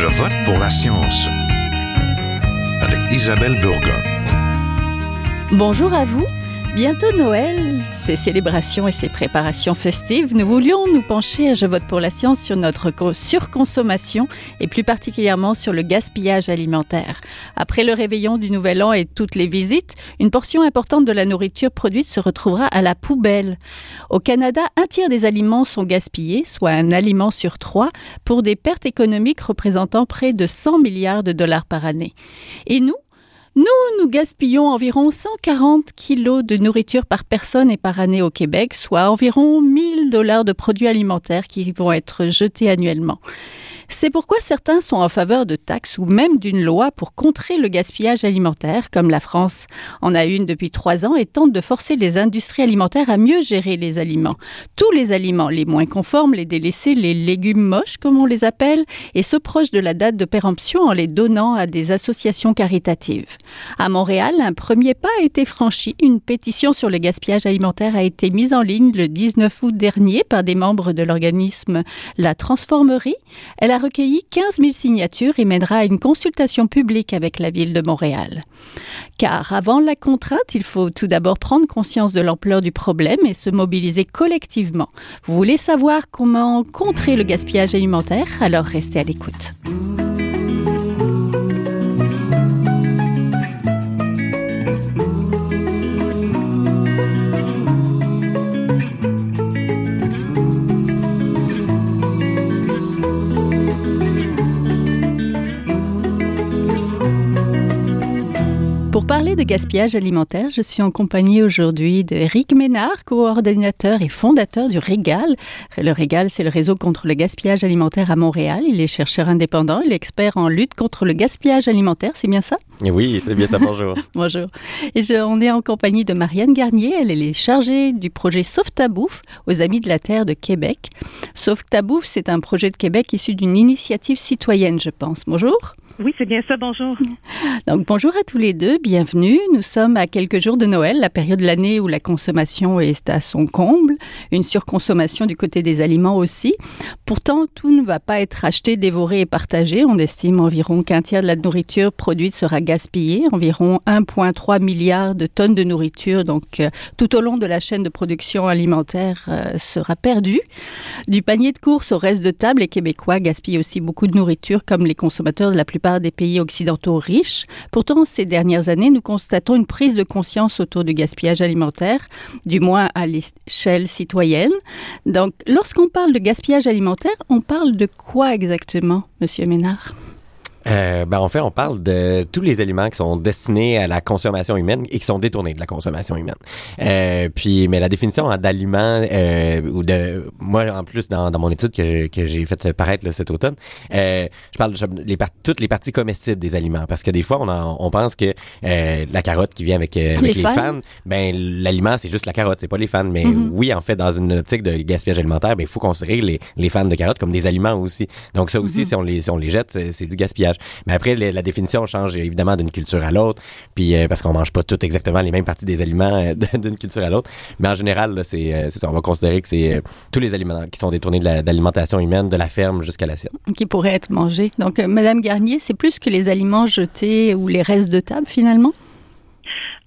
Je vote pour la science avec Isabelle Burgon. Bonjour à vous. Bientôt Noël, ses célébrations et ses préparations festives, nous voulions nous pencher à Je vote pour la science sur notre surconsommation et plus particulièrement sur le gaspillage alimentaire. Après le réveillon du Nouvel An et toutes les visites, une portion importante de la nourriture produite se retrouvera à la poubelle. Au Canada, un tiers des aliments sont gaspillés, soit un aliment sur trois, pour des pertes économiques représentant près de 100 milliards de dollars par année. Et nous, nous, nous gaspillons environ 140 kilos de nourriture par personne et par année au Québec, soit environ 1000 dollars de produits alimentaires qui vont être jetés annuellement. C'est pourquoi certains sont en faveur de taxes ou même d'une loi pour contrer le gaspillage alimentaire, comme la France en a une depuis trois ans et tente de forcer les industries alimentaires à mieux gérer les aliments. Tous les aliments les moins conformes, les délaissés, les légumes moches, comme on les appelle, et ceux proches de la date de péremption en les donnant à des associations caritatives. À Montréal, un premier pas a été franchi. Une pétition sur le gaspillage alimentaire a été mise en ligne le 19 août dernier par des membres de l'organisme La Transformerie. Elle a recueilli 15 000 signatures et mènera à une consultation publique avec la ville de Montréal. Car avant la contrainte, il faut tout d'abord prendre conscience de l'ampleur du problème et se mobiliser collectivement. Vous voulez savoir comment contrer le gaspillage alimentaire? Alors restez à l'écoute. Pour parler de gaspillage alimentaire, je suis en compagnie aujourd'hui d'Éric Ménard, coordinateur et fondateur du Régal. Le Régal, c'est le réseau contre le gaspillage alimentaire à Montréal. Il est chercheur indépendant, il est expert en lutte contre le gaspillage alimentaire, c'est bien ça? Oui, c'est bien ça, bonjour. bonjour. Et je, on est en compagnie de Marianne Garnier, elle, elle est chargée du projet Sauve ta bouffe aux Amis de la Terre de Québec. Sauve ta bouffe, c'est un projet de Québec issu d'une initiative citoyenne, je pense. Bonjour. Oui, c'est bien ça, bonjour. Donc bonjour à tous les deux, bienvenue. Nous sommes à quelques jours de Noël, la période de l'année où la consommation est à son comble, une surconsommation du côté des aliments aussi. Pourtant, tout ne va pas être acheté, dévoré et partagé. On estime environ qu'un tiers de la nourriture produite sera gaspillée, environ 1,3 milliard de tonnes de nourriture, donc euh, tout au long de la chaîne de production alimentaire euh, sera perdue. Du panier de course au reste de table, les Québécois gaspillent aussi beaucoup de nourriture comme les consommateurs de la plupart des pays occidentaux riches. Pourtant, ces dernières années, nous constatons une prise de conscience autour du gaspillage alimentaire, du moins à l'échelle citoyenne. Donc, lorsqu'on parle de gaspillage alimentaire, on parle de quoi exactement, Monsieur Ménard? Euh, ben, en fait, on parle de tous les aliments qui sont destinés à la consommation humaine et qui sont détournés de la consommation humaine. Euh, puis, mais la définition d'aliments euh, ou de moi en plus dans, dans mon étude que, que j'ai fait paraître là, cet automne, euh, je parle de les toutes les parties comestibles des aliments parce que des fois on, en, on pense que euh, la carotte qui vient avec, avec les, les fans, ben l'aliment c'est juste la carotte, c'est pas les fans. Mais mm-hmm. oui, en fait, dans une optique de gaspillage alimentaire, ben il faut considérer les, les fans de carottes comme des aliments aussi. Donc ça aussi, mm-hmm. si on les si on les jette, c'est du gaspillage. Mais après, la définition change évidemment d'une culture à l'autre, puis euh, parce qu'on mange pas toutes exactement les mêmes parties des aliments euh, d'une culture à l'autre. Mais en général, euh, c'est ça. On va considérer que c'est tous les aliments qui sont détournés de l'alimentation humaine, de la ferme jusqu'à l'assiette. Qui pourraient être mangés. Donc, Madame Garnier, c'est plus que les aliments jetés ou les restes de table finalement?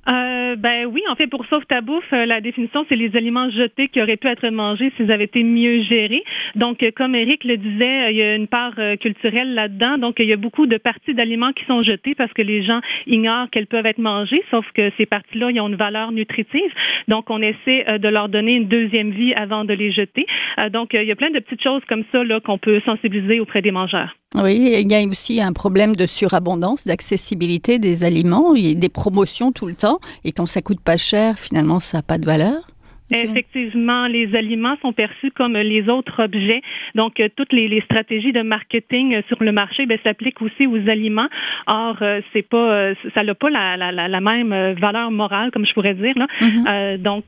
Euh, ben oui, en fait, pour Sauve ta bouffe, euh, la définition, c'est les aliments jetés qui auraient pu être mangés s'ils avaient été mieux gérés. Donc, euh, comme Eric le disait, il y a une part culturelle là-dedans. Donc, il y a beaucoup de parties d'aliments qui sont jetés parce que les gens ignorent qu'elles peuvent être mangées, sauf que ces parties-là, ils ont une valeur nutritive. Donc, on essaie de leur donner une deuxième vie avant de les jeter. donc, il y a plein de petites choses comme ça là qu'on peut sensibiliser auprès des mangeurs. Oui, il y a aussi un problème de surabondance, d'accessibilité des aliments. Il y a des promotions tout le temps. Et quand ça coûte pas cher, finalement, ça n'a pas de valeur. Effectivement, les aliments sont perçus comme les autres objets. Donc, euh, toutes les, les, stratégies de marketing euh, sur le marché ben, s'appliquent aussi aux aliments. Or, euh, c'est pas, ça n'a pas la, la, la, même valeur morale, comme je pourrais dire. Là. Mm-hmm. donc,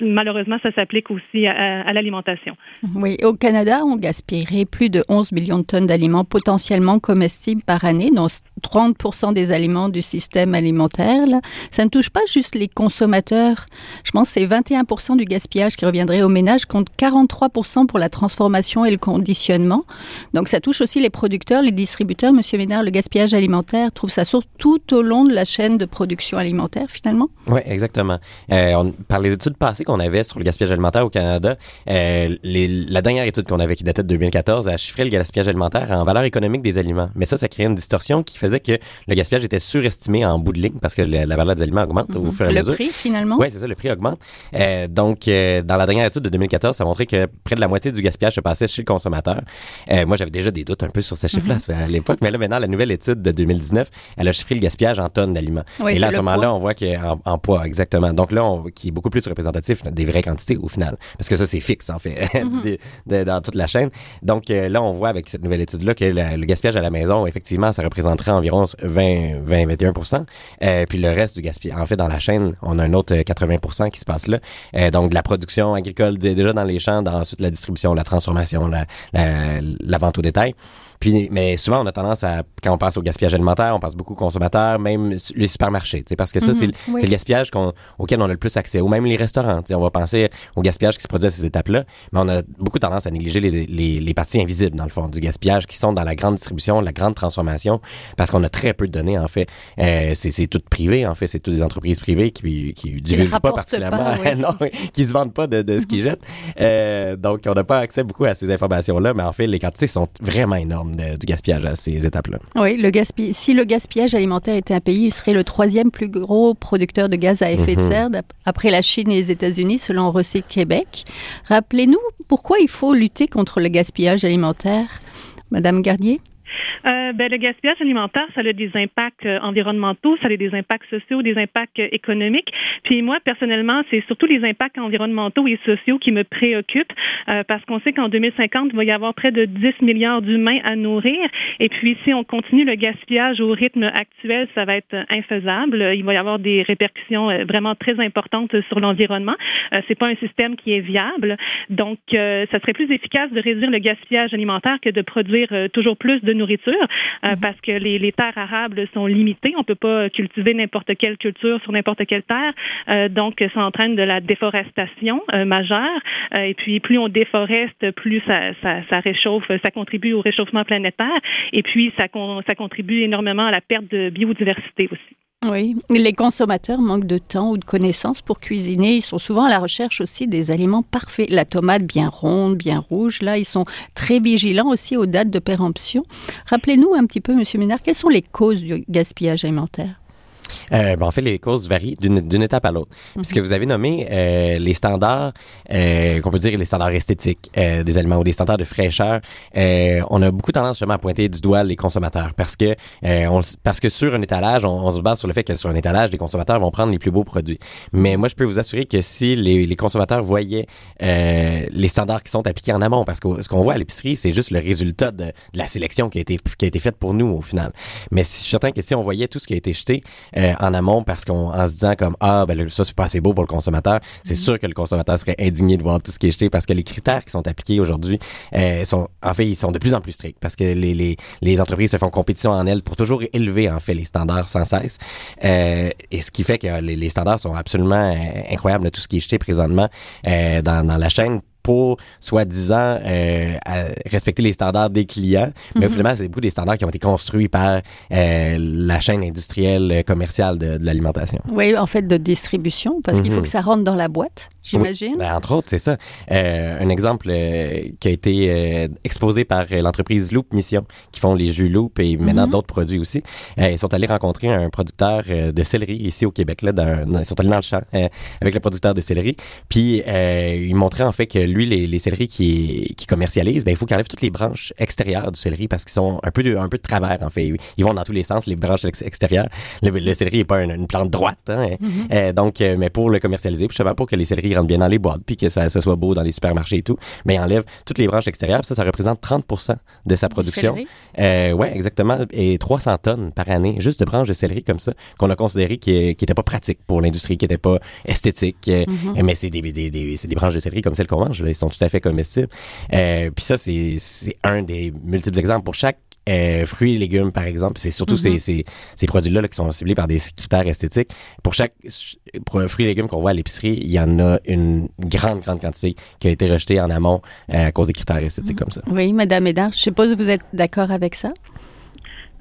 malheureusement, ça s'applique aussi à, à l'alimentation. Oui, au Canada, on gaspillerait plus de 11 millions de tonnes d'aliments potentiellement comestibles par année, dont 30% des aliments du système alimentaire. Là. Ça ne touche pas juste les consommateurs. Je pense que c'est 21% du gaspillage qui reviendrait aux ménages contre 43% pour la transformation et le conditionnement. Donc ça touche aussi les producteurs, les distributeurs. Monsieur Ménard, le gaspillage alimentaire trouve sa source tout au long de la chaîne de production alimentaire finalement? Oui, exactement. Euh, on, par les études passées qu'on avait sur le gaspillage alimentaire au Canada, euh, les, la dernière étude qu'on avait qui datait de 2014 a chiffré le gaspillage alimentaire en valeur économique des aliments. Mais ça, ça crée une distorsion qui faisait que le gaspillage était surestimé en bout de ligne parce que la, valeur des aliments augmente au fur et à mesure. Le prix, finalement? Oui, c'est ça, le prix augmente. Euh, donc, euh, dans la dernière étude de 2014, ça montrait que près de la moitié du gaspillage se passait chez le consommateur. Euh, moi, j'avais déjà des doutes un peu sur ces chiffres-là mhm. à l'époque, mais là, maintenant, la nouvelle étude de 2019, elle a chiffré le gaspillage en tonnes d'aliments. et là, à ce moment-là, on voit qu'il en, poids, exactement. Donc là, on, qui est beaucoup plus représentatif des vraies quantités au final. Parce que ça, c'est fixe, en fait, mhm. dans toute la chaîne. Donc là, on voit avec cette nouvelle étude-là que le gaspillage à la maison, effectivement, ça représenterait environ 20, 20 21% euh, Puis le reste du gaspillage, en fait, dans la chaîne, on a un autre 80% qui se passe là. Euh, donc, de la production agricole déjà dans les champs, dans ensuite la distribution, la transformation, la, la, la vente au détail. Puis, mais souvent, on a tendance à, quand on pense au gaspillage alimentaire, on pense beaucoup aux consommateurs, même les supermarchés, parce que ça, c'est mhm, le gaspillage auquel on a le plus accès, ou même les restaurants. On va penser au gaspillage qui se produit à ces étapes-là, mais on a beaucoup tendance à négliger les, les, les, parties invisibles, dans le fond, du gaspillage qui sont dans la grande distribution, la grande transformation, parce qu'on a très peu de données, en fait. Euh, c'est tout privé, en fait, c'est toutes des entreprises privées qui, qui divulguent pas particulièrement, non, qui se vendent pas de, de ce qu'ils jettent. Euh, donc, on n'a pas accès beaucoup à ces informations-là, mais en fait, les quantités sont vraiment énormes du gaspillage à ces étapes-là. Oui, le si le gaspillage alimentaire était un pays, il serait le troisième plus gros producteur de gaz à effet de mhm. serre après la Chine et les États-Unis, selon Recyc Québec. Rappelez-nous pourquoi il faut lutter contre le gaspillage alimentaire, Madame Gardier. Euh, ben, le gaspillage alimentaire, ça a des impacts euh, environnementaux, ça a des impacts sociaux, des impacts euh, économiques. Puis moi, personnellement, c'est surtout les impacts environnementaux et sociaux qui me préoccupent euh, parce qu'on sait qu'en 2050, il va y avoir près de 10 milliards d'humains à nourrir. Et puis, si on continue le gaspillage au rythme actuel, ça va être infaisable. Il va y avoir des répercussions vraiment très importantes sur l'environnement. Euh, c'est pas un système qui est viable. Donc, ça serait plus efficace de réduire le gaspillage alimentaire que de produire toujours plus de nourriture euh, mhm. parce que les, les, terres arables sont limitées. On peut pas cultiver n'importe quelle culture sur n'importe quelle terre. Euh, donc, ça entraîne de la déforestation euh, majeure. et puis, plus on déforeste, plus ça, ça, ça, réchauffe, ça contribue au réchauffement planétaire. Et puis, ça, ça contribue énormément à la perte de biodiversité aussi. Oui, les consommateurs manquent de temps ou de connaissances pour cuisiner. Ils sont souvent à la recherche aussi des aliments parfaits. La tomate bien ronde, bien rouge. Là, ils sont très vigilants aussi aux dates de péremption. Rappelez-nous un petit peu, Monsieur Ménard, quelles sont les causes du gaspillage alimentaire? Euh, ben, en fait, les causes varient d'une étape à l'autre. Mm Puisque vous avez nommé euh, les standards, euh, qu'on peut dire les standards esthétiques euh, des aliments ou des standards de fraîcheur, euh, on a beaucoup tendance justement à pointer du doigt les consommateurs parce que on, parce que sur un étalage, on, se base sur le fait que sur un étalage, les consommateurs vont prendre les plus beaux produits. Mais moi, je peux vous assurer que si les, les consommateurs voyaient les standards qui sont appliqués en amont, parce que ce qu'on voit à l'épicerie, c'est juste le résultat de, de, la sélection qui a été qui a été faite pour nous au final. Mais je suis certain que si on voyait tout ce qui a été jeté, euh, en amont parce qu'on en se disant comme ah ben ça c'est pas assez beau pour le consommateur, c'est mm-hmm. sûr que le consommateur serait indigné de voir tout ce qui est jeté parce que les critères qui sont appliqués aujourd'hui euh, sont en fait ils sont de plus en plus stricts parce que les, les, les entreprises se font compétition en elles pour toujours élever en fait les standards sans cesse. Euh, et ce qui fait que les, les standards sont absolument incroyables de tout ce qui est jeté présentement dans, dans la chaîne pour soi-disant euh, respecter les standards des clients. Mais mm-hmm. finalement, c'est beaucoup des standards qui ont été construits par euh, la chaîne industrielle euh, commerciale de, de l'alimentation. Oui, en fait, de distribution, parce qu'il faut mm-hmm. que ça rentre dans la boîte j'imagine. Ben, entre autres, c'est ça. Euh, un exemple euh, qui a été euh, exposé par l'entreprise Loop Mission, qui font les jus Loop et maintenant mhm. d'autres produits aussi. ils sont allés rencontrer un producteur de céleri ici au Québec. Là, dans, ils sont allés dans le champ avec le producteur de céleri. Puis ils montraient en fait que lui, les, les céleris qui, qui commercialise, ben il faut qu'il enlève toutes les branches extérieures du céleri parce qu'ils sont un peu de, un peu de travers en fait. Ils vont dans tous les sens, les branches extérieures. Le, céleri n'est pas une, plante droite, hein. mhm. donc mais pour le commercialiser, justement pour que les céleris rentrent bien dans les boîtes, puis que ça, ça, soit beau dans les supermarchés et tout, mais il enlève toutes les branches extérieures. Ça, ça représente 30% de sa production. Euh, ouais, exactement. Et 300 tonnes par année, juste de branches de céleri comme ça, qu'on a considéré qui n'étaient pas pratiques pour l'industrie, qui n'étaient pas esthétiques. Euh, mm-hmm. Mais c'est des, des, des, des, branches de céleri comme celles qu'on mange. Là. Ils sont tout à fait comestibles. Euh, puis ça, c'est un des multiples exemples. Pour chaque euh, fruits et légumes, par exemple. C'est surtout ces, ces, ces produits-là là, qui sont ciblés par des critères esthétiques. Pour chaque pour fruits et légumes qu'on voit à l'épicerie, il y en a une grande, grande quantité qui a été rejetée en amont euh, à cause des critères esthétiques comme ça. Oui, Madame Hédard, je suppose que vous êtes d'accord avec ça?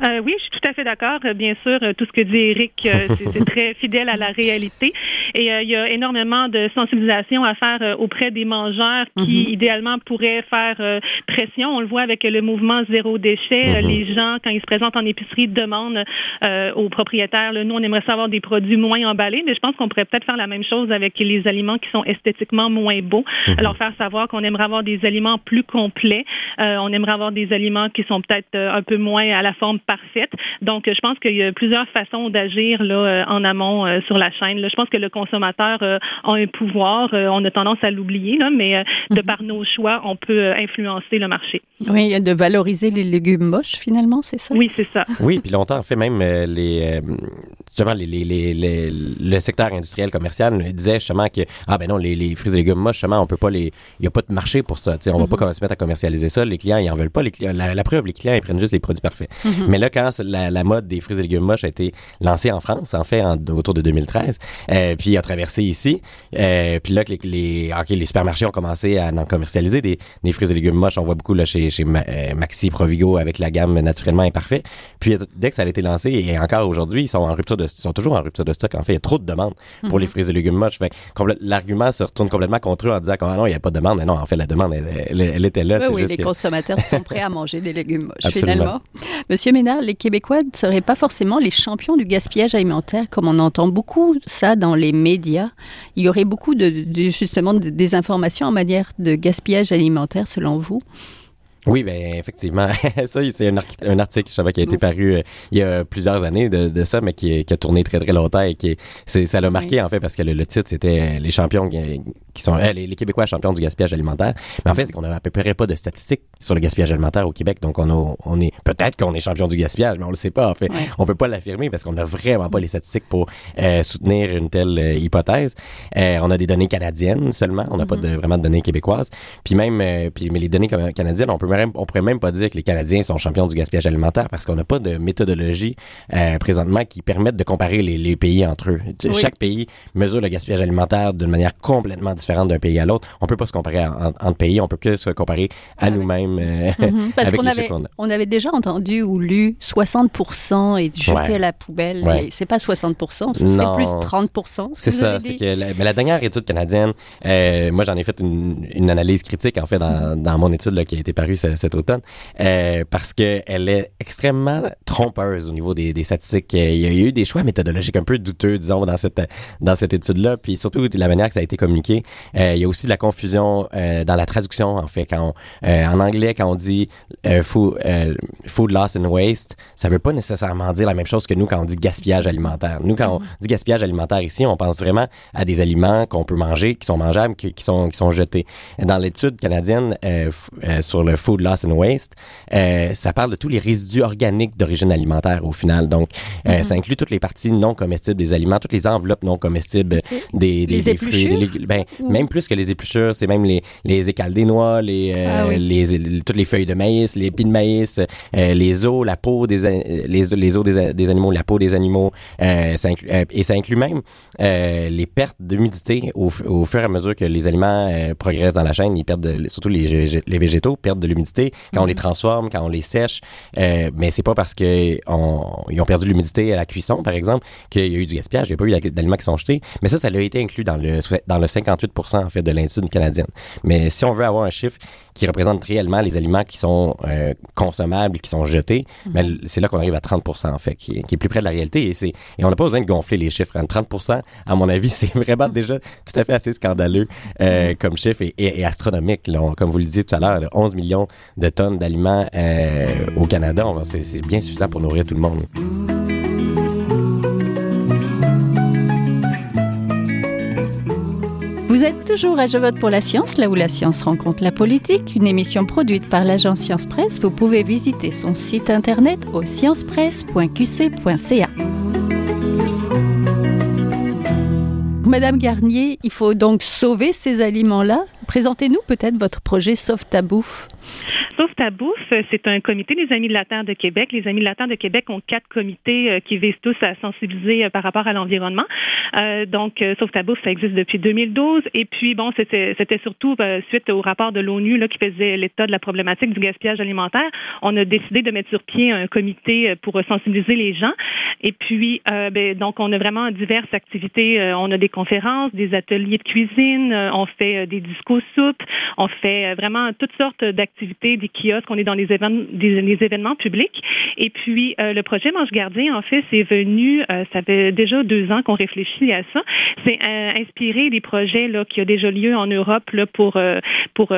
Euh, oui, je suis tout à fait d'accord. Euh, Bien sûr, euh, tout ce que dit Eric, c'est très fidèle à la réalité. Et euh, il y a énormément de sensibilisation à faire euh, auprès des mangeurs qui, Mhm. idéalement, pourraient faire pression. On le voit avec le mouvement zéro déchet. Mhm. Les gens, quand ils se présentent en épicerie, demandent aux propriétaires, là, nous, on aimerait savoir des produits moins emballés, mais je pense qu'on pourrait peut-être faire la même chose avec les aliments qui sont esthétiquement moins beaux. Mhm. Alors, faire savoir qu'on aimerait avoir des aliments plus complets. On aimerait avoir des aliments qui sont peut-être un peu moins à la forme parfaite. Donc, je pense qu'il y a plusieurs façons d'agir là euh, en amont euh, sur la chaîne. Là, je pense que le consommateur euh, a un pouvoir. Euh, on a tendance à l'oublier, là, mais euh, de par nos choix, on peut influencer le marché. Oui, de valoriser les légumes moches, finalement, c'est ça? Oui, c'est ça. Oui, puis longtemps, en fait, même les, justement, les, les, les, les- le secteur industriel commercial disait justement que, ah ben non, les, les fruits et légumes moches, justement, on peut pas les, il y a pas de marché pour ça, tu sais, on va pas se mettre à commercialiser ça, les clients, ils en veulent pas, les clients, la, la preuve, les clients, ils prennent juste les produits parfaits. Mais là, quand la, la mode des fruits et légumes moches a été lancée en France, en fait, en, autour de 2013, euh, puis a traversé ici, euh, puis là, que les, les, supermarchés ont commencé à en commercialiser des, des fruits et légumes moches, on voit beaucoup là chez, euh, Maxi Provigo avec la gamme naturellement imparfait. Puis dès que ça a été lancé, et encore aujourd'hui, ils sont en rupture de, ils sont toujours en rupture de stock. En fait, il y a trop de demandes pour les fruits et légumes moches. Fait l'argument se retourne complètement contre eux en disant ah non, il n'y a pas de demande. Mais non, en fait, la demande, elle, elle- elle était là. Oui, c'est oui, juste les que- consommateurs sont prêts à manger des légumes moches, Absolument. finalement. Monsieur Ménard, les Québécois ne seraient pas forcément les champions du gaspillage alimentaire, comme on entend beaucoup ça dans les médias. Il y aurait beaucoup de, de- justement de désinformation en matière de gaspillage alimentaire, selon vous? Oui, ben effectivement, ça c'est un, article je savais, qui a été paru euh, il y a plusieurs années de, de ça, mais qui, a tourné très très longtemps et qui est- c'est ça l'a marqué en fait parce que le, le titre c'était euh, les champions qui, sont euh, les, les Québécois champions du gaspillage alimentaire. Mais en fait c'est qu'on a à peu près pas de statistiques sur le gaspillage alimentaire au Québec, donc on a, on est peut-être qu'on est champion du gaspillage, mais on le sait pas en fait. Ouais. On peut pas l'affirmer parce qu'on a vraiment pas les statistiques pour euh, soutenir une telle euh, hypothèse. Euh, on a des données canadiennes seulement, on n'a pas de vraiment de données québécoises. Puis même, euh, puis mais les données canadiennes, on peut même, on pourrait même pas dire que les Canadiens sont champions du gaspillage alimentaire parce qu'on n'a pas de méthodologie euh, présentement qui permette de comparer les, les pays entre eux. Oui. Chaque pays mesure le gaspillage alimentaire d'une manière complètement différente d'un pays à l'autre. On peut pas se comparer en- entre pays, on peut que se comparer à nous-mêmes euh, Mhm, Parce avec qu'on les avait, qu'on on avait déjà entendu ou lu 60% et Ouais. à la poubelle. Ouais. C'est pas 60%, ça Non, serait plus 30%. ce C'est ça, c'est que la, mais la dernière étude canadienne, euh, moi j'en ai fait une, une analyse critique en fait dans, dans mon étude là, qui a été parue ce- cet automne, euh, parce que elle est extrêmement trompeuse au niveau des, des statistiques. Il y a eu des choix méthodologiques un peu douteux, disons, dans cette dans cette étude-là, puis surtout la manière que ça a été communiqué. Euh, il y a aussi de la confusion euh, dans la traduction en fait. Quand on, euh, en anglais, quand on dit euh, food, euh, food loss and waste, ça veut pas nécessairement dire la même chose que nous quand on dit gaspillage alimentaire. Nous, quand on dit gaspillage alimentaire ici, on pense vraiment à des aliments qu'on peut manger, qui sont mangeables, qui, qui sont qui sont jetés. Dans l'étude canadienne euh, euh, sur le food loss and waste, euh, ça parle de tous les résidus organiques d'origine alimentaire au final. Donc, euh, ça inclut toutes les parties non comestibles des aliments, toutes les enveloppes non comestibles des, des, Les des fruits, des légumes. Ben, Ou- même plus que les épluchures, c'est même les, les écales des noix, les, euh, Ah oui. les, les- toutes les feuilles de maïs, les épis de maïs, euh, les os, la peau des les, les os des, des animaux, la peau des animaux, euh, ça inclut- euh, et ça inclut même euh, les pertes d'humidité au, au fur et à mesure que les aliments euh, progressent dans la chaîne, ils perdent de- surtout les, les végétaux perdent de l'humidité quand on les transforme, quand on les sèche, euh, mais c'est pas parce que on, ils ont perdu de l'humidité à la cuisson par exemple qu'il y a eu du gaspillage, il n'y a pas eu d'aliments qui sont jetés, mais ça ça a été inclus dans le dans le 58% en fait de l'étude canadienne. Mais si on veut avoir un chiffre qui représente réellement les aliments qui sont euh, consommables, qui sont jetés, mais l- c'est là qu'on arrive à 30% en fait, qui est, qui est plus près de la réalité. Et, c'est, et on n'a pas besoin de gonfler les chiffres. hein. 30%, à mon avis, c'est vraiment déjà tout à fait assez scandaleux euh, comme chiffre et, et- et astronomique. là. On- comme vous le disiez tout à l'heure, là, 11 millions de tonnes d'aliments euh, au Canada, c'est, bien suffisant pour nourrir tout le monde. Toujours à Je vote pour la science, là où la science rencontre la politique, une émission produite par l'agence Science Presse. Vous pouvez visiter son site internet au sciencepresse.qc.ca. Madame Garnier, il faut donc sauver ces aliments-là. Présentez-nous peut-être votre projet Sauve ta bouffe. Sauf ta bouffe, c'est un comité des Amis de la Terre de Québec. Les Amis de la Terre de Québec ont quatre comités qui visent tous à sensibiliser par rapport à l'environnement. donc, Sauf ta bouffe, ça existe depuis 2012. Et puis, bon, c'était surtout suite au rapport de l'ONU qui faisait l'état de la problématique du gaspillage alimentaire. On a décidé de mettre sur pied un comité pour sensibiliser les gens. Et puis, ben, donc, on a vraiment diverses activités. on a des conférences, des ateliers de cuisine, on fait des discours on fait vraiment toutes sortes d'activités, des kiosques, on est dans les événements, des, événements publics. Et puis, euh, le projet Mange Gardien, en fait, c'est venu, euh, ça fait déjà deux ans qu'on réfléchit à ça. C'est euh, inspiré des projets qui ont déjà lieu en Europe là, pour, pour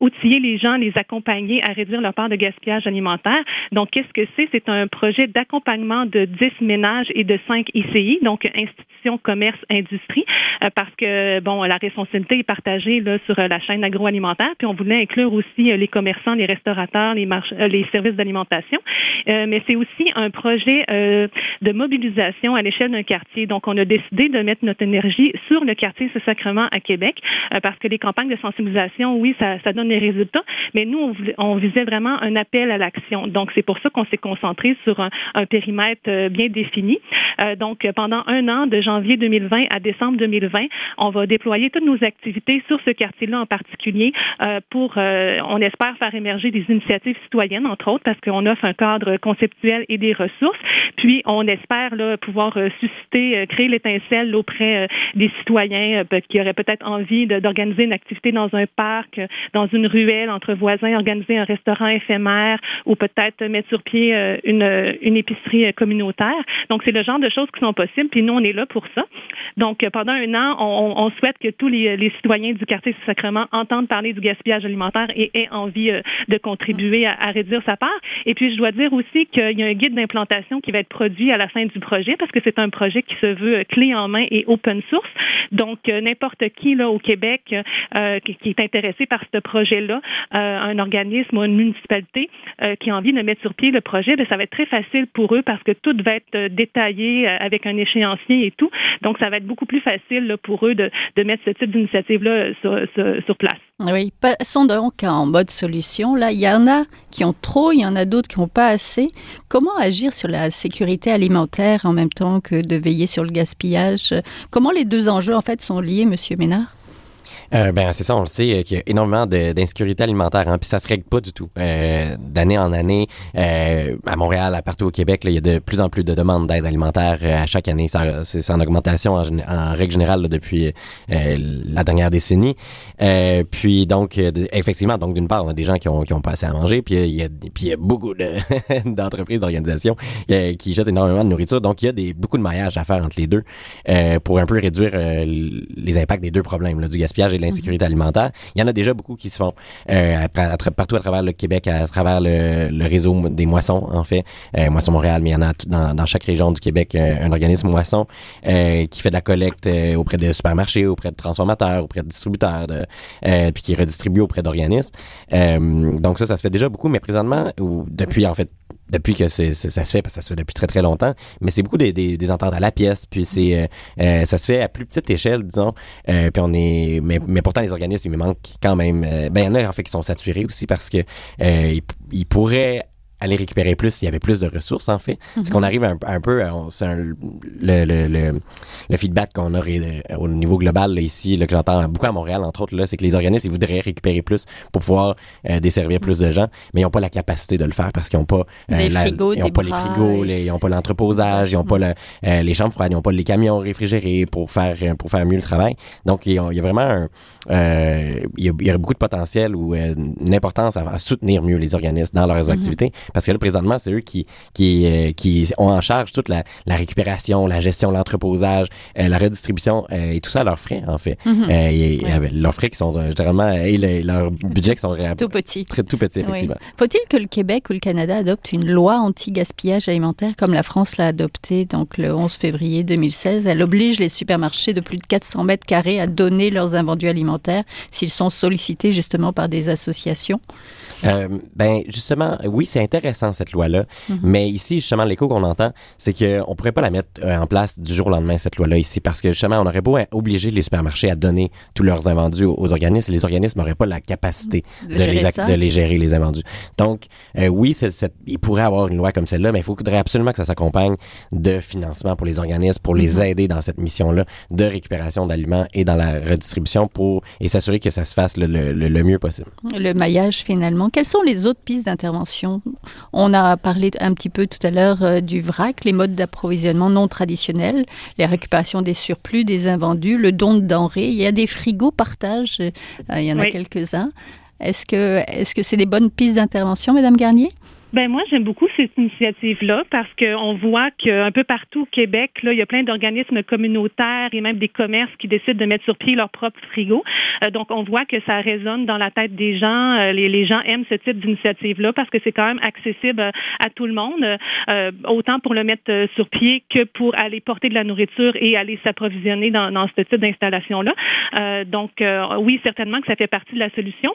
outiller les gens, les accompagner à réduire leur part de gaspillage alimentaire. Donc, qu'est-ce que c'est? C'est un projet d'accompagnement de 10 ménages et de 5 ICI, donc institutions, commerce, industrie, euh, parce que, bon, la responsabilité est partagée là, sur euh, la chaîne agroalimentaire, puis on voulait inclure aussi euh, les commerçants, les restaurateurs, les, les services d'alimentation. mais c'est aussi un projet de mobilisation à l'échelle d'un quartier. Donc, on a décidé de mettre notre énergie sur le quartier Ce Sacrement à Québec, parce que les campagnes de sensibilisation, oui, ça, ça donne résultats, mais nous, on, visait vraiment un appel à l'action. Donc, c'est pour ça qu'on s'est concentré sur un, périmètre euh, bien défini. Euh, donc, pendant un an, de janvier 2020 à décembre 2020, on va déployer toutes nos activités sur ce quartier-là en particulier euh, pour, on espère, faire émerger des initiatives citoyennes, entre autres, parce qu'on offre un cadre conceptuel et des ressources. Puis, on espère là, pouvoir susciter, créer l'étincelle auprès des citoyens qui auraient peut-être envie d'organiser une activité dans un parc, dans une une ruelle entre voisins, organiser un restaurant éphémère ou peut-être mettre sur pied euh, une, une épicerie euh, communautaire. Donc, c'est le genre de choses qui sont possibles, puis nous, on est là pour ça. Donc, euh, pendant un an, on, souhaite que tous les, citoyens du quartier Sacrement entendent parler du gaspillage alimentaire et aient envie de contribuer à, à, réduire sa part. Et puis, je dois dire aussi qu'il y a un guide d'implantation qui va être produit à la fin du projet parce que c'est un projet qui se veut clé en main et open source. Donc, n'importe qui là au Québec qui, qui est intéressé par ce projet euh, un organisme ou une municipalité euh, qui a envie de mettre sur pied le projet, ben, ça va être très facile pour eux parce que tout va être euh, détaillé avec un échéancier et tout. Donc, ça va être beaucoup plus facile pour eux de, mettre ce type d'initiative-là sur, place. Oui, passons donc en mode solution. Là, il y en a qui ont trop, il y en a d'autres qui n'ont pas assez. Comment agir sur la sécurité alimentaire en même temps que de veiller sur le gaspillage? Comment les deux enjeux, en fait, sont liés, Monsieur Ménard? Euh, ben c'est ça, on le sait euh, qu'il y a énormément d'insécurité alimentaire, hein, puis ça se règle pas du tout. Euh, D'année en année, euh, à Montréal, à partout au Québec, là, il y a de plus en plus de demandes d'aide alimentaire euh, à chaque année. C'est en augmentation en, règle générale là, depuis la dernière décennie. puis donc, effectivement, donc d'une part, on a des gens qui ont, qui ont pas assez à manger, puis il y a, puis il y a beaucoup d'entreprises, d'organisations qui jettent énormément de nourriture. Donc il y a des beaucoup de maillage à faire entre les deux pour un peu réduire les impacts des deux problèmes, là, du gaspillage et l'insécurité alimentaire. Il y en a déjà beaucoup qui se font euh, partout à travers le Québec, à travers le, réseau des moissons, en fait. Euh, Moisson Montréal, mais il y en a dans, chaque région du Québec euh, un organisme moisson qui fait de la collecte auprès de supermarchés, auprès de transformateurs, auprès de distributeurs, de, puis qui redistribue auprès d'organismes. donc ça, ça se fait déjà beaucoup, mais présentement, ou depuis en fait depuis que c'est, ça se fait, parce que ça se fait depuis très très longtemps, mais c'est beaucoup des, des, des ententes à la pièce, puis c'est euh, euh, ça se fait à plus petite échelle, disons, euh, puis on est, mais, mais pourtant les organismes, il me manque quand même, ben il y en a en fait qui sont saturés aussi parce que ils, ils pourraient aller récupérer plus s'il y avait plus de ressources en fait. C'est mhm. qu'on arrive un, un peu, c'est le, le, le, le, feedback qu'on a au niveau global là, ici, là, que j'entends beaucoup à Montréal entre autres, là, c'est que les organismes ils voudraient récupérer plus pour pouvoir euh, desservir plus de gens, mais ils n'ont pas la capacité de le faire parce qu'ils n'ont pas, euh, les frigos, ils ont pas les frigos, ils n'ont pas l'entreposage, ils n'ont pas euh, les chambres froides, ils n'ont pas les camions réfrigérés pour faire pour faire mieux le travail. Donc il y a, vraiment un, il, y a, il y aurait beaucoup de potentiel ou une importance à, soutenir mieux les organismes dans leurs mhm. activités parce que là, présentement, c'est eux qui, qui, euh, qui ont en charge toute la, la récupération, la gestion, l'entreposage, euh, la redistribution euh, et tout ça à leurs frais, en fait. Mm-hmm. et, leurs frais qui sont généralement, et leurs budgets qui sont tout petits. Très, tout petits, effectivement. Faut-il que le Québec ou le Canada adopte une loi anti-gaspillage alimentaire comme la France l'a adoptée donc le 11 février 2016? Elle oblige les supermarchés de plus de 400 mètres carrés à donner leurs invendus alimentaires s'ils sont sollicités justement par des associations? ben justement, oui, c'est intéressant intéressant cette loi-là, mais ici justement l'écho qu'on entend, c'est que on pourrait pas la mettre euh, en place du jour au lendemain cette loi-là ici, parce que justement on aurait beau obliger les supermarchés à donner tous leurs invendus aux, organismes, et les organismes n'auraient pas la capacité de, les, de les gérer les invendus. Donc euh, oui, il pourrait avoir une loi comme celle-là, mais il faudrait absolument que ça s'accompagne de financement pour les organismes, pour les aider dans cette mission-là de récupération d'aliments et dans la redistribution pour et s'assurer que ça se fasse le, le, le mieux possible. Le maillage finalement. Quelles sont les autres pistes d'intervention On a parlé un petit peu tout à l'heure euh, du vrac, les modes d'approvisionnement non traditionnels, les récupérations des surplus, des invendus, le don de denrées. Il y a des frigos partage, euh, il y en a quelques-uns. Est-ce que est-ce que c'est des bonnes pistes d'intervention, Madame Garnier? Ben moi, j'aime beaucoup cette initiative-là parce qu'on voit qu'un peu partout au Québec, là, il y a plein d'organismes communautaires et même des commerces qui décident de mettre sur pied leur propre frigo. Euh, donc, on voit que ça résonne dans la tête des gens. Euh, les, les, gens aiment ce type d'initiative-là parce que c'est quand même accessible à tout le monde, euh, autant pour le mettre sur pied que pour aller porter de la nourriture et aller s'approvisionner dans, dans ce type d'installation-là. donc, oui, certainement que ça fait partie de la solution.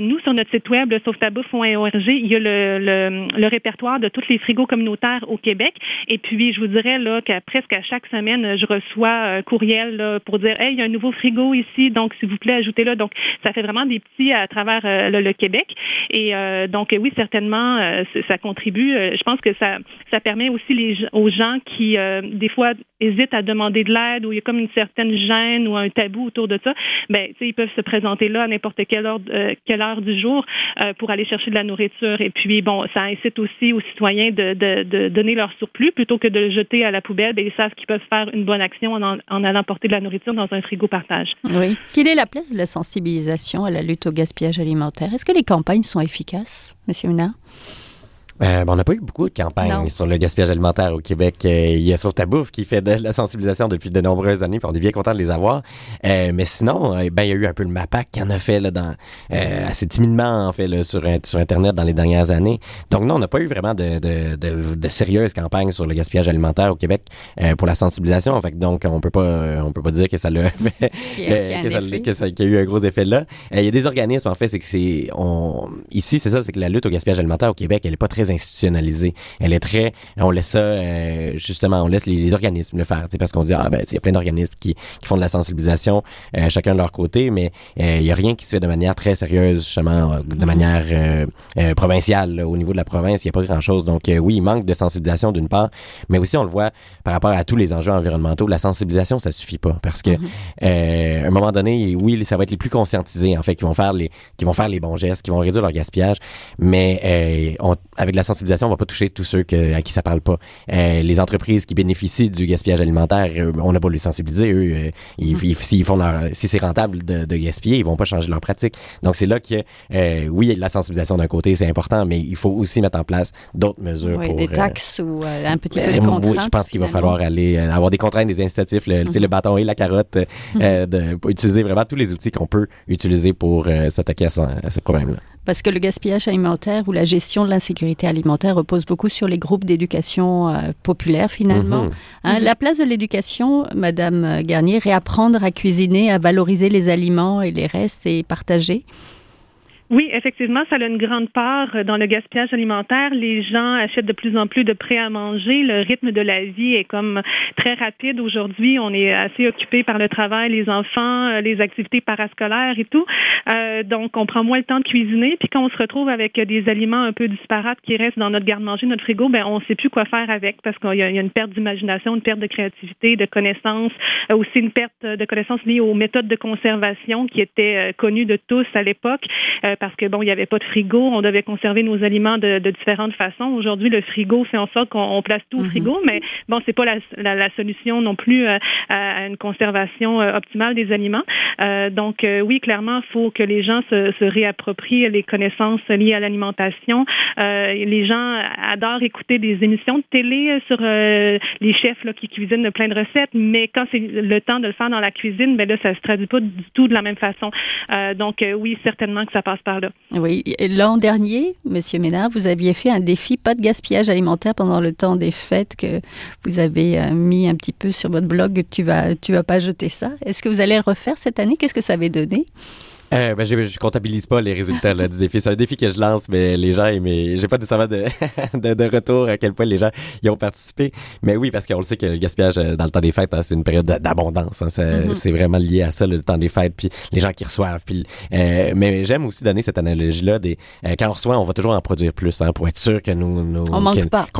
nous, sur notre site web, sauvetabou.org, il y a le le, répertoire de tous les frigos communautaires au Québec. Et puis, je vous dirais là qu'à presque à chaque semaine, je reçois un courriel pour dire Hey, il y a un nouveau frigo ici, donc s'il vous plaît, ajoutez-le. Donc, ça fait vraiment des petits à travers euh, le, Québec. Et euh, donc, oui, certainement, euh, ça contribue. Je pense que ça, ça permet aussi les, aux gens qui, des fois, hésitent à demander de l'aide ou il y a comme une certaine gêne ou un tabou autour de ça. Ben, ils peuvent se présenter là à n'importe quelle heure, quelle heure du jour pour aller chercher de la nourriture. Et puis, bon, ça incite aussi aux citoyens de, donner leur surplus plutôt que de le jeter à la poubelle. et ils savent qu'ils peuvent faire une bonne action en, allant porter de la nourriture dans un frigo partage. Oui. Quelle est la place de la sensibilisation à la lutte au gaspillage alimentaire? Est-ce que les campagnes sont efficaces, Monsieur Ménard? Euh, ben, on n'a pas eu beaucoup de campagnes sur le gaspillage alimentaire au Québec. Euh, il y a Sauve ta bouffe qui fait de la sensibilisation depuis de nombreuses années, puis on est bien content de les avoir. Euh, mais sinon, ben il y a eu un peu le MAPAC qui en a fait là, dans assez timidement en fait là, sur sur internet dans les dernières années. Donc non, on n'a pas eu vraiment de, de, de, de, sérieuses campagnes sur le gaspillage alimentaire au Québec pour la sensibilisation. Fait donc on peut pas on peut pas dire que ça l'a fait que, ça, qu'il y a eu un gros effet là. Il y a des organismes en fait, c'est que c'est on ici c'est ça, c'est que la lutte au gaspillage alimentaire au Québec, elle est pas très institutionnalisée. Elle est très, on laisse ça, euh, justement, on laisse les, organismes le faire, parce qu'on dit, ah ben, il y a plein d'organismes qui, qui, font de la sensibilisation, euh, chacun de leur côté, mais euh, il y a rien qui se fait de manière très sérieuse, justement, de mm-hmm. manière provinciale, au niveau de la province, il n'y a pas grand-chose. Donc, oui, il manque de sensibilisation d'une part, mais aussi, on le voit par rapport à tous les enjeux environnementaux, la sensibilisation, ça suffit pas, parce que, mm-hmm. à un moment donné, oui, ça va être les plus conscientisés, en fait, qui vont faire les, qui vont faire les bons gestes, qui vont réduire leur gaspillage, mais on, avec la sensibilisation, on va pas toucher tous ceux que, à qui ça parle pas. Euh, les entreprises qui bénéficient du gaspillage alimentaire, euh, on n'a pas les sensibiliser. Eux, euh, ils, s'ils font leur, si c'est rentable de, de, gaspiller, ils vont pas changer leur pratique. Donc c'est là que, euh, oui, la sensibilisation d'un côté, c'est important, mais il faut aussi mettre en place d'autres mesures oui, pour des taxes ou un petit peu de contraintes. Oui, je pense qu'il va falloir aller avoir des contraintes, des incitatifs, le, le bâton et la carotte, de, pour utiliser vraiment tous les outils qu'on peut utiliser pour s'attaquer à, à ce problème-là. Parce que le gaspillage alimentaire ou la gestion de l'insécurité alimentaire repose beaucoup sur les groupes d'éducation euh, populaire finalement. Mhm. Hein, mhm. La place de l'éducation, Madame Garnier, réapprendre à cuisiner, à valoriser les aliments et les restes et partager. Oui, effectivement, ça a une grande part dans le gaspillage alimentaire. Les gens achètent de plus en plus de prêts à manger. Le rythme de la vie est comme très rapide aujourd'hui. On est assez occupé par le travail, les enfants, euh, les activités parascolaires et tout. Euh, donc, on prend moins le temps de cuisiner. Puis quand on se retrouve avec des aliments un peu disparates qui restent dans notre garde-manger, notre frigo, ben on ne sait plus quoi faire avec parce qu'il y, a une perte d'imagination, une perte de créativité, de connaissances, euh, aussi une perte de connaissances liées aux méthodes de conservation qui étaient connues de tous à l'époque parce que bon, il n'y avait pas de frigo, on devait conserver nos aliments de, différentes façons. Aujourd'hui, le frigo fait en sorte qu'on place tout au mhm. frigo, mais bon, c'est pas la, solution non plus euh, à une conservation euh, optimale des aliments. Euh, donc oui, clairement, il faut que les gens se, réapproprient les connaissances liées à l'alimentation. les gens adorent écouter des émissions de télé sur les chefs là, qui cuisinent plein de recettes, mais quand c'est le temps de le faire dans la cuisine, ben là, ça se traduit pas du tout de la même façon. donc oui, certainement que ça passe par Oui, l'an dernier, Monsieur Ménard, vous aviez fait un défi pas de gaspillage alimentaire pendant le temps des fêtes que vous avez euh, mis un petit peu sur votre blog. Tu vas, tu vas pas jeter ça. Est-ce que vous allez le refaire cette année? Qu'est-ce que ça avait donné? Euh, ben, je, je comptabilise pas les résultats là, du défi. C'est un défi que je lance, mais les gens, mais j'ai pas nécessairement de, de, de, retour à quel point les gens y ont participé. Mais oui, parce qu'on le sait que le gaspillage euh, dans le temps des fêtes, hein, c'est une période d'abondance. Hein, mm-hmm. C'est vraiment lié à ça, le temps des fêtes, puis les gens qui reçoivent. Puis, euh, mais j'aime aussi donner cette analogie-là. Des, euh, quand on reçoit, on va toujours en produire plus, hein, pour être sûr que nous, nous qu'on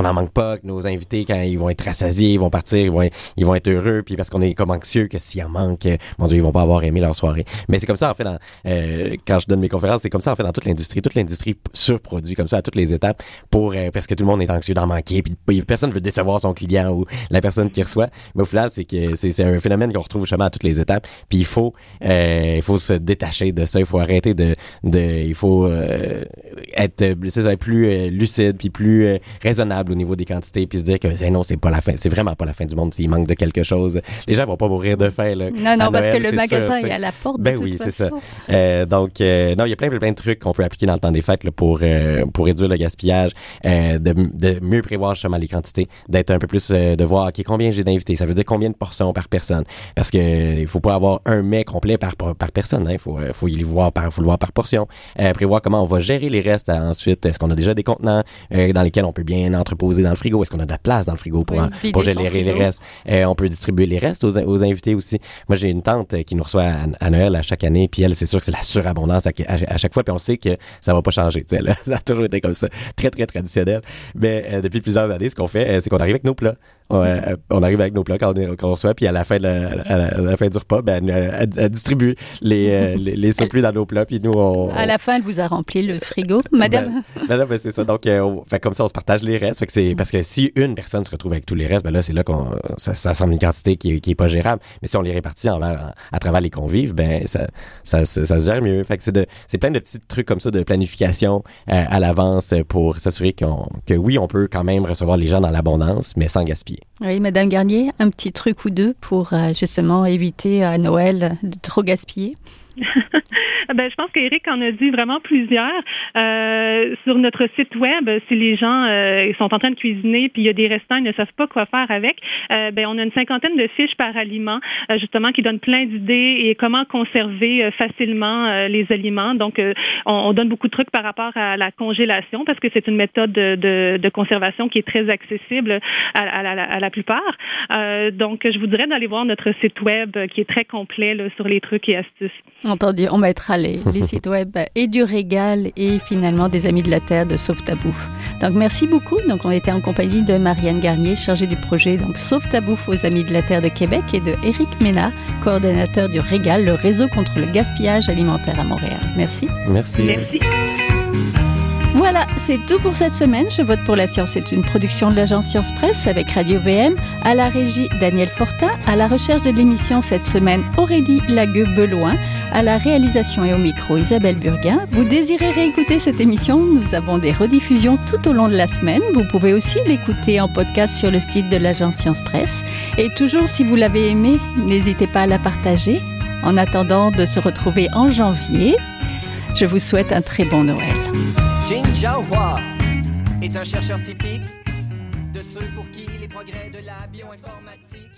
n'en manque pas, que nos invités, quand ils vont être rassasiés, ils vont partir, ils vont, ils vont être heureux, puis parce qu'on est comme anxieux que s'il en manque, mon Dieu, ils vont pas avoir aimé leur soirée. Mais c'est comme ça, en fait, dans, quand je donne mes conférences, c'est comme ça en fait dans toute l'industrie. Toute l'industrie surproduit comme ça à toutes les étapes pour euh, parce que tout le monde est anxieux d'en manquer, puis personne veut décevoir son client ou la personne qui reçoit. Mais au final, c'est que c'est un phénomène qu'on retrouve justement à toutes les étapes. Puis il faut euh, il faut se détacher de ça. Il faut arrêter de de il faut euh, être c'est plus lucide puis plus raisonnable au niveau des quantités puis se dire que non c'est pas la fin. C'est vraiment pas la fin du monde s'il manque de quelque chose. Les gens vont pas mourir de faim là. Non non parce que le magasin est à la porte. Ben oui c'est ça. Donc non, il y a plein, plein de trucs qu'on peut appliquer dans le temps des fêtes là, pour euh, pour réduire le gaspillage, euh, de, de mieux prévoir justement les quantités, d'être un peu plus euh, de voir ok combien j'ai d'invités, ça veut dire combien de portions par personne, parce que il faut pas avoir un mets complet par par personne, hein, il faut faut y voir par faut le voir par portion, prévoir comment on va gérer les restes ensuite, est-ce qu'on a déjà des contenants dans lesquels on peut bien entreposer dans le frigo, est-ce qu'on a de la place dans le frigo pour pour gérer les restes, on peut distribuer les restes aux, aux invités aussi. Moi j'ai une tante qui nous reçoit à, à Noël à chaque année, puis elle c'est sûr c'est la surabondance à, chaque fois, puis on sait que ça va pas changer. Ça a toujours été comme ça, très très traditionnel. Mais euh, depuis plusieurs années, ce qu'on fait, euh, c'est qu'on arrive avec nos plats. Euh, on arrive avec nos plats quand on, on reçoit, puis à la fin de la, à la, fin du repas, ben, elle, distribue les, les, les, surplus dans nos plats, puis nous on, À la fin, elle vous a rempli le frigo, madame. Ben, ben, ben c'est ça. Donc, on, fait comme ça, on se partage les restes. Fait que c'est parce que si une personne se retrouve avec tous les restes, ben là, c'est là qu'on ça, ça semble une quantité qui, est, qui est pas gérable. Mais si on les répartit envers, à travers les convives, ben ça, ça, ça, se gère mieux. Fait que c'est de, c'est plein de petits trucs comme ça de planification euh, à l'avance pour s'assurer qu'on, que oui, on peut quand même recevoir les gens dans l'abondance, mais sans gaspiller. Oui, Madame Garnier, un petit truc ou deux pour euh, justement éviter à Noël de trop gaspiller. Ben, je pense qu'Éric en a dit vraiment plusieurs. Euh, sur notre site web, si les gens euh, sont en train de cuisiner puis il y a des restants, ils ne savent pas quoi faire avec, euh, ben, on a une cinquantaine de fiches par aliment, euh, justement, qui donnent plein d'idées et comment conserver euh, facilement les aliments. Donc, on, on, donne beaucoup de trucs par rapport à la congélation parce que c'est une méthode de, de, de, conservation qui est très accessible à, à, à, à la plupart. donc, je vous dirais d'aller voir notre site web qui est très complet là, sur les trucs et astuces. Entendu, on mettra les, les sites web et du Régal et finalement des Amis de la Terre de Sauve ta bouffe. Donc merci beaucoup. Donc on était en compagnie de Marianne Garnier, chargée du projet donc Sauve ta bouffe aux Amis de la Terre de Québec et de Éric Ménard, coordonnateur du Régal, le réseau contre le gaspillage alimentaire à Montréal. Merci. Merci. Merci. Voilà, c'est tout pour cette semaine. Je vote pour la science. C'est une production de l'agence Science Presse avec Radio VM, à la régie Daniel Fortin, à la recherche de l'émission cette semaine Aurélie Lagueux-Beloin, à la réalisation et au micro Isabelle Burguin. Vous désirez réécouter cette émission? Nous avons des rediffusions tout au long de la semaine. Vous pouvez aussi l'écouter en podcast sur le site de l'agence Science Presse. Et toujours, si vous l'avez aimé, n'hésitez pas à la partager. En attendant de se retrouver en janvier, je vous souhaite un très bon Noël. Jin Jiahua est un chercheur typique de ceux pour qui les progrès de la bioinformatique.